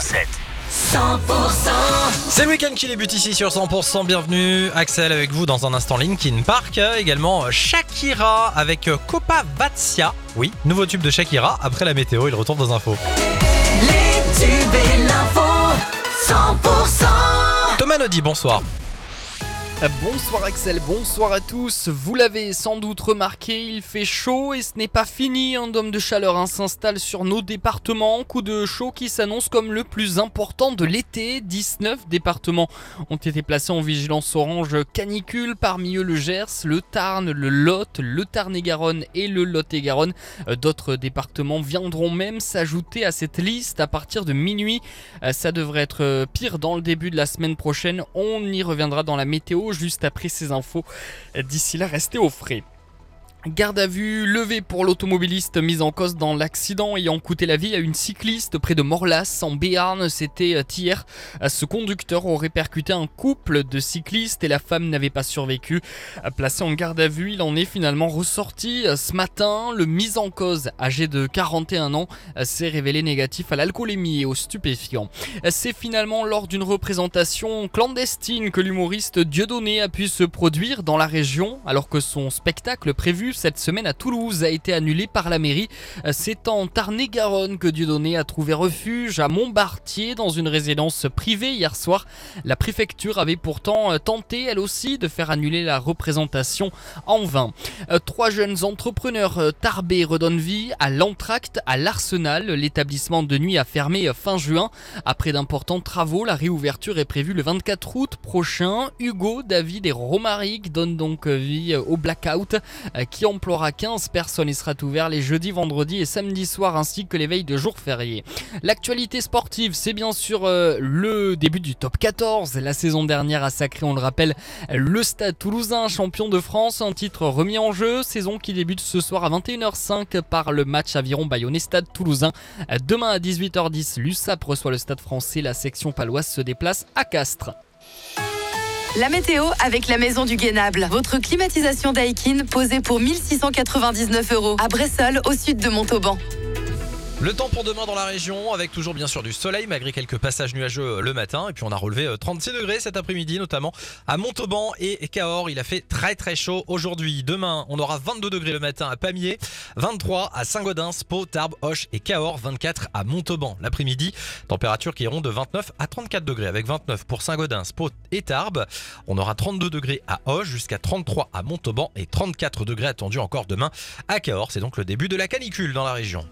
C'est le week-end qui débute ici sur 100%. Bienvenue, Axel avec vous dans un instant Linkin Park. Également Shakira avec euh, Copa Vatsia. Oui, nouveau tube de Shakira. Après la météo, il retourne dans info. Les tubes et l'info 100% Thomas Nodi, bonsoir. Bonsoir Axel, bonsoir à tous. Vous l'avez sans doute remarqué, il fait chaud et ce n'est pas fini. Un dôme de chaleur hein, s'installe sur nos départements. Coup de chaud qui s'annonce comme le plus important de l'été. 19 départements ont été placés en vigilance orange canicule. Parmi eux le Gers, le Tarn, le Lot, le Tarn-et-Garonne et le Lot-et-Garonne. D'autres départements viendront même s'ajouter à cette liste à partir de minuit. Ça devrait être euh, pire dans le début de la semaine prochaine. On y reviendra dans la météo juste après ces infos. D'ici là, restez au frais. Garde à vue levée pour l'automobiliste mis en cause dans l'accident ayant coûté la vie à une cycliste près de Morlas en Béarn. C'était euh, hier. Euh, Ce conducteur aurait percuté un couple de cyclistes et la femme n'avait pas survécu. Euh, Placé en garde à vue, il en est finalement ressorti ce matin. Le mis en cause, âgé de 41 ans, s'est révélé négatif à l'alcoolémie et aux stupéfiants. C'est finalement lors d'une représentation clandestine que l'humoriste Dieudonné a pu se produire dans la région alors que son spectacle prévu cette semaine à Toulouse a été annulé par la mairie. Euh, C'est en Tarn-et-Garonne que Dieudonné a trouvé refuge à Montbartier dans une résidence privée hier soir. La préfecture avait pourtant euh, tenté elle aussi de faire annuler la représentation en vain. Euh, Trois jeunes entrepreneurs tarbés redonnent vie à l'entracte à l'Arsenal. L'établissement de nuit a fermé fin juin. Après d'importants travaux, la réouverture est prévue le 24 août prochain. Hugo, David et Romaric donnent donc vie au blackout euh, qui emploiera 15 personnes. Il sera ouvert les jeudis, vendredis et samedis soirs ainsi que les veilles de jours fériés. L'actualité sportive, c'est bien sûr euh, le début du top 14. La saison dernière a sacré, on le rappelle, le Stade Toulousain, champion de France, un titre remis en jeu. Saison qui débute ce soir à 21h05 par le match Aviron Bayonnais Stade Toulousain. Demain à 18h10, l'USAP reçoit le Stade français. La section paloise se déplace à Castres. La météo avec la maison du Guénable. Votre climatisation Daikin posée pour 1699 euros à Bressol au sud de Montauban. Le temps pour demain dans la région, avec toujours bien sûr du soleil, malgré quelques passages nuageux euh, le matin. Et puis on a relevé euh, 36 degrés cet après-midi, notamment à Montauban et Cahors. Il a fait très très chaud aujourd'hui. Demain, on aura 22 degrés le matin à Pamiers, 23 à Saint-Gaudens, Pau, Tarbes, Hoche et Cahors, 24 à Montauban. L'après-midi, température qui iront de 29 à 34 degrés, avec 29 pour Saint-Gaudens, Pau et Tarbes. On aura 32 degrés à Hoche, jusqu'à 33 à Montauban et 34 degrés attendus encore demain à Cahors. C'est donc le début de la canicule dans la région.